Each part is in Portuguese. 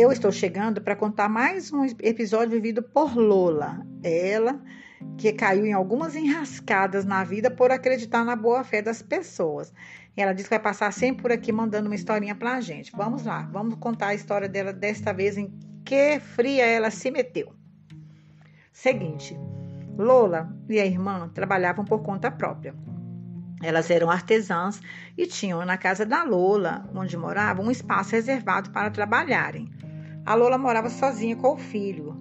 eu estou chegando para contar mais um episódio vivido por Lola. Ela que caiu em algumas enrascadas na vida por acreditar na boa fé das pessoas. Ela disse que vai passar sempre por aqui mandando uma historinha pra gente. Vamos lá, vamos contar a história dela desta vez em que fria ela se meteu. Seguinte, Lola e a irmã trabalhavam por conta própria. Elas eram artesãs e tinham na casa da Lola, onde moravam, um espaço reservado para trabalharem. A Lola morava sozinha com o filho,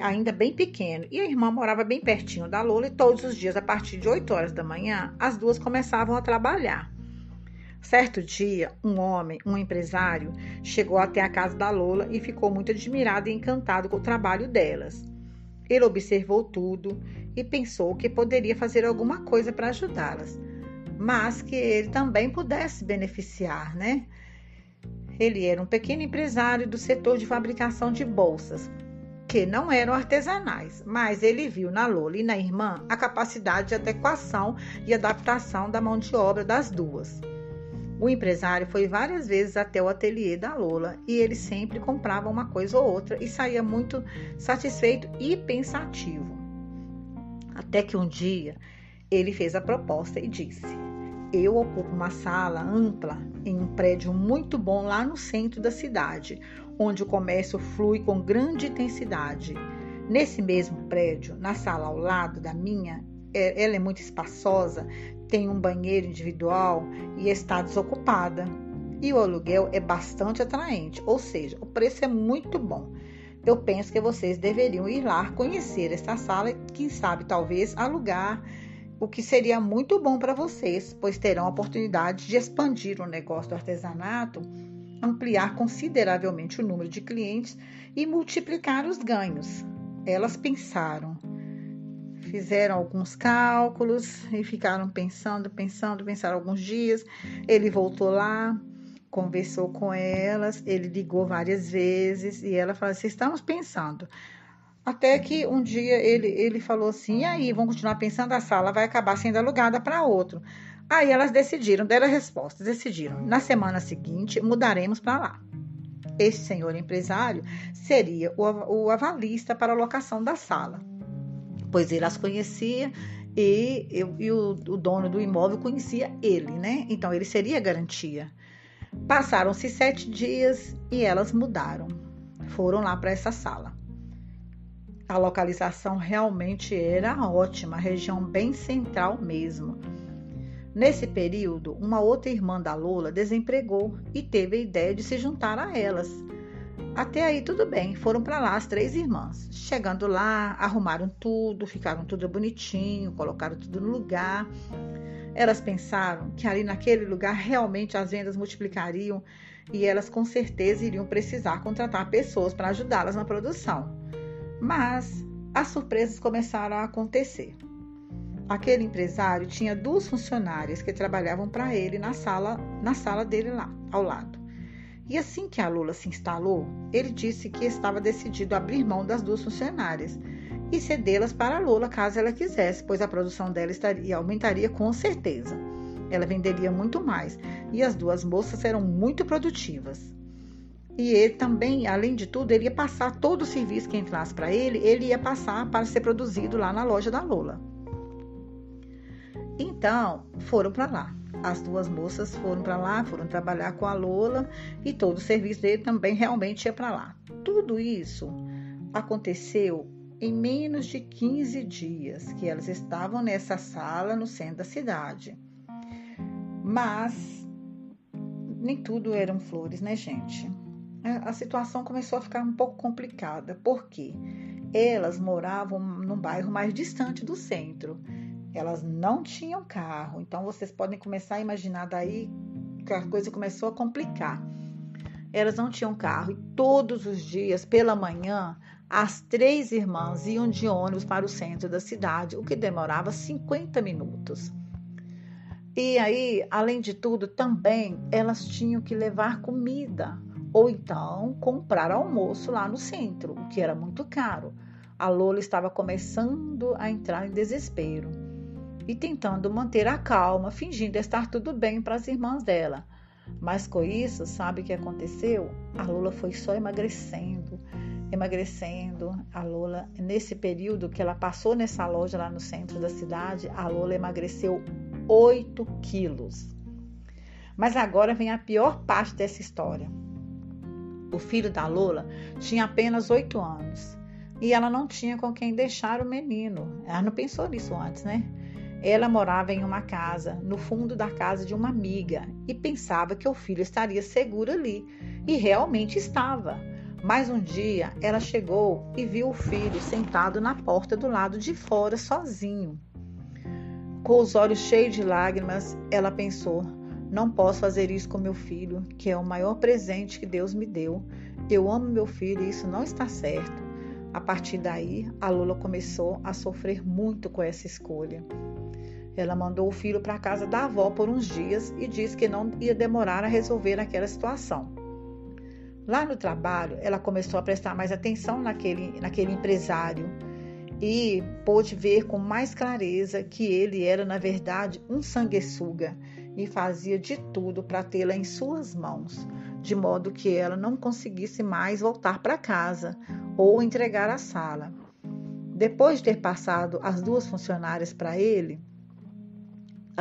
ainda bem pequeno, e a irmã morava bem pertinho da Lola e todos os dias, a partir de 8 horas da manhã, as duas começavam a trabalhar. Certo dia, um homem, um empresário, chegou até a casa da Lola e ficou muito admirado e encantado com o trabalho delas. Ele observou tudo e pensou que poderia fazer alguma coisa para ajudá-las, mas que ele também pudesse beneficiar, né? Ele era um pequeno empresário do setor de fabricação de bolsas, que não eram artesanais, mas ele viu na Lola e na irmã a capacidade de adequação e adaptação da mão de obra das duas. O empresário foi várias vezes até o ateliê da Lola e ele sempre comprava uma coisa ou outra e saía muito satisfeito e pensativo. Até que um dia ele fez a proposta e disse: Eu ocupo uma sala ampla em um prédio muito bom lá no centro da cidade, onde o comércio flui com grande intensidade. Nesse mesmo prédio, na sala ao lado da minha, é, ela é muito espaçosa, tem um banheiro individual e está desocupada. E o aluguel é bastante atraente, ou seja, o preço é muito bom. Eu penso que vocês deveriam ir lá conhecer esta sala e, quem sabe, talvez alugar, o que seria muito bom para vocês, pois terão a oportunidade de expandir o negócio do artesanato, ampliar consideravelmente o número de clientes e multiplicar os ganhos. Elas pensaram fizeram alguns cálculos e ficaram pensando, pensando, pensaram alguns dias. Ele voltou lá, conversou com elas, ele ligou várias vezes e ela falou assim: estamos pensando. Até que um dia ele, ele falou assim: e aí, vamos continuar pensando, a sala vai acabar sendo alugada para outro. Aí elas decidiram, deram a resposta, decidiram. Na semana seguinte, mudaremos para lá. Esse senhor empresário seria o, o avalista para a locação da sala pois ele as conhecia e, eu, e o, o dono do imóvel conhecia ele, né? Então ele seria garantia. Passaram-se sete dias e elas mudaram. Foram lá para essa sala. A localização realmente era ótima, região bem central mesmo. Nesse período, uma outra irmã da Lola desempregou e teve a ideia de se juntar a elas. Até aí tudo bem, foram para lá as três irmãs. Chegando lá, arrumaram tudo, ficaram tudo bonitinho, colocaram tudo no lugar. Elas pensaram que ali naquele lugar realmente as vendas multiplicariam e elas com certeza iriam precisar contratar pessoas para ajudá-las na produção. Mas as surpresas começaram a acontecer. Aquele empresário tinha duas funcionárias que trabalhavam para ele na sala, na sala dele lá, ao lado. E assim que a Lula se instalou, ele disse que estava decidido a abrir mão das duas funcionárias e cedê-las para a Lula caso ela quisesse, pois a produção dela estaria, aumentaria com certeza. Ela venderia muito mais e as duas moças eram muito produtivas. E ele também, além de tudo, ele ia passar todo o serviço que entrasse para ele, ele ia passar para ser produzido lá na loja da Lola. Então, foram para lá. As duas moças foram para lá, foram trabalhar com a Lola e todo o serviço dele também realmente ia para lá. Tudo isso aconteceu em menos de 15 dias que elas estavam nessa sala no centro da cidade. Mas nem tudo eram flores, né, gente? A situação começou a ficar um pouco complicada, porque elas moravam num bairro mais distante do centro elas não tinham carro. Então vocês podem começar a imaginar daí que a coisa começou a complicar. Elas não tinham carro e todos os dias, pela manhã, as três irmãs iam de ônibus para o centro da cidade, o que demorava 50 minutos. E aí, além de tudo, também elas tinham que levar comida ou então comprar almoço lá no centro, o que era muito caro. A Lola estava começando a entrar em desespero e tentando manter a calma, fingindo estar tudo bem para as irmãs dela. Mas com isso, sabe o que aconteceu? A Lola foi só emagrecendo, emagrecendo. A Lola, nesse período que ela passou nessa loja lá no centro da cidade, a Lola emagreceu 8 quilos. Mas agora vem a pior parte dessa história. O filho da Lola tinha apenas 8 anos e ela não tinha com quem deixar o menino. Ela não pensou nisso antes, né? Ela morava em uma casa, no fundo da casa de uma amiga, e pensava que o filho estaria seguro ali. E realmente estava. Mas um dia ela chegou e viu o filho sentado na porta do lado de fora, sozinho. Com os olhos cheios de lágrimas, ela pensou: não posso fazer isso com meu filho, que é o maior presente que Deus me deu. Eu amo meu filho e isso não está certo. A partir daí, a Lula começou a sofrer muito com essa escolha. Ela mandou o filho para a casa da avó por uns dias e disse que não ia demorar a resolver aquela situação. Lá no trabalho, ela começou a prestar mais atenção naquele, naquele empresário e pôde ver com mais clareza que ele era, na verdade, um sanguessuga e fazia de tudo para tê-la em suas mãos, de modo que ela não conseguisse mais voltar para casa ou entregar a sala. Depois de ter passado as duas funcionárias para ele,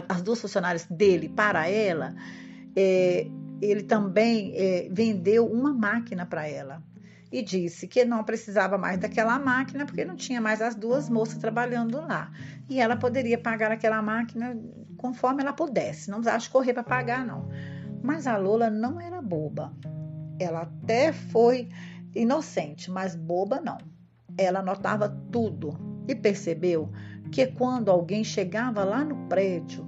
as duas funcionárias dele para ela, é, ele também é, vendeu uma máquina para ela e disse que não precisava mais daquela máquina porque não tinha mais as duas moças trabalhando lá e ela poderia pagar aquela máquina conforme ela pudesse, não precisava correr para pagar não. Mas a Lola não era boba. Ela até foi inocente, mas boba não. Ela notava tudo e percebeu que quando alguém chegava lá no prédio,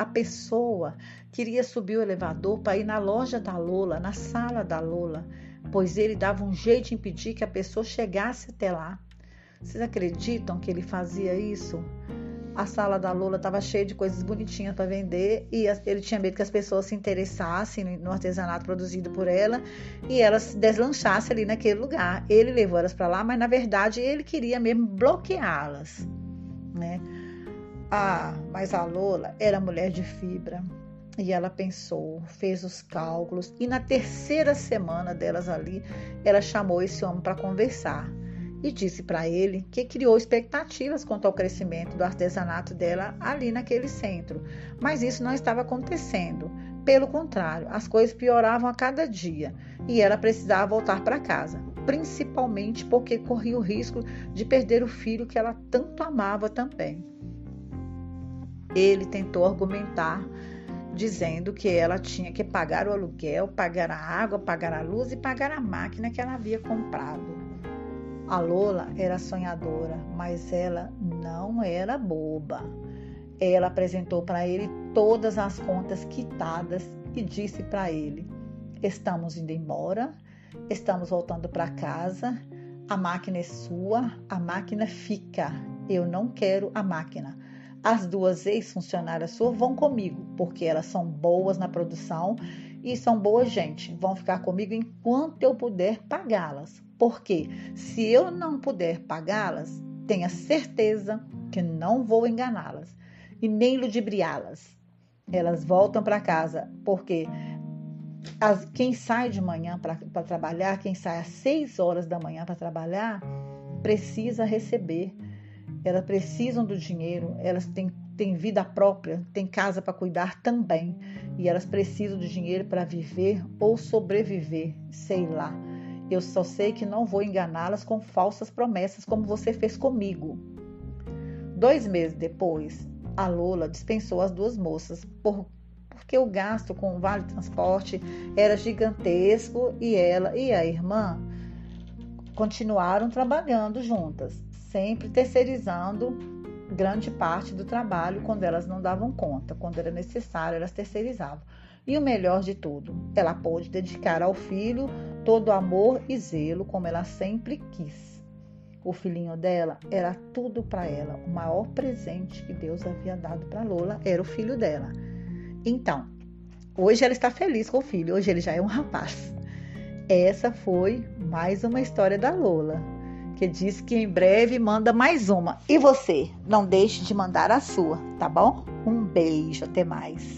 a pessoa queria subir o elevador para ir na loja da Lola, na sala da Lola, pois ele dava um jeito de impedir que a pessoa chegasse até lá. Vocês acreditam que ele fazia isso? A sala da Lola estava cheia de coisas bonitinhas para vender e ele tinha medo que as pessoas se interessassem no artesanato produzido por ela e elas deslanchassem ali naquele lugar. Ele levou elas para lá, mas na verdade ele queria mesmo bloqueá-las, né? Ah, mas a Lola era mulher de fibra. E ela pensou, fez os cálculos e na terceira semana delas ali, ela chamou esse homem para conversar e disse para ele que criou expectativas quanto ao crescimento do artesanato dela ali naquele centro. Mas isso não estava acontecendo. Pelo contrário, as coisas pioravam a cada dia e ela precisava voltar para casa, principalmente porque corria o risco de perder o filho que ela tanto amava também. Ele tentou argumentar dizendo que ela tinha que pagar o aluguel, pagar a água, pagar a luz e pagar a máquina que ela havia comprado. A Lola era sonhadora, mas ela não era boba. Ela apresentou para ele todas as contas quitadas e disse para ele: Estamos indo embora, estamos voltando para casa, a máquina é sua, a máquina fica. Eu não quero a máquina. As duas ex-funcionárias suas vão comigo, porque elas são boas na produção e são boa gente. Vão ficar comigo enquanto eu puder pagá-las. Porque se eu não puder pagá-las, tenha certeza que não vou enganá-las e nem ludibriá-las. Elas voltam para casa, porque as, quem sai de manhã para trabalhar, quem sai às seis horas da manhã para trabalhar, precisa receber elas precisam do dinheiro, elas têm, têm vida própria, têm casa para cuidar também. E elas precisam do dinheiro para viver ou sobreviver, sei lá. Eu só sei que não vou enganá-las com falsas promessas como você fez comigo. Dois meses depois, a Lola dispensou as duas moças por, porque o gasto com o vale transporte era gigantesco e ela e a irmã continuaram trabalhando juntas sempre terceirizando grande parte do trabalho quando elas não davam conta, quando era necessário, elas terceirizavam. E o melhor de tudo, ela pôde dedicar ao filho todo o amor e zelo como ela sempre quis. O filhinho dela era tudo para ela. O maior presente que Deus havia dado para Lola era o filho dela. Então, hoje ela está feliz com o filho, hoje ele já é um rapaz. Essa foi mais uma história da Lola que diz que em breve manda mais uma. E você, não deixe de mandar a sua, tá bom? Um beijo, até mais.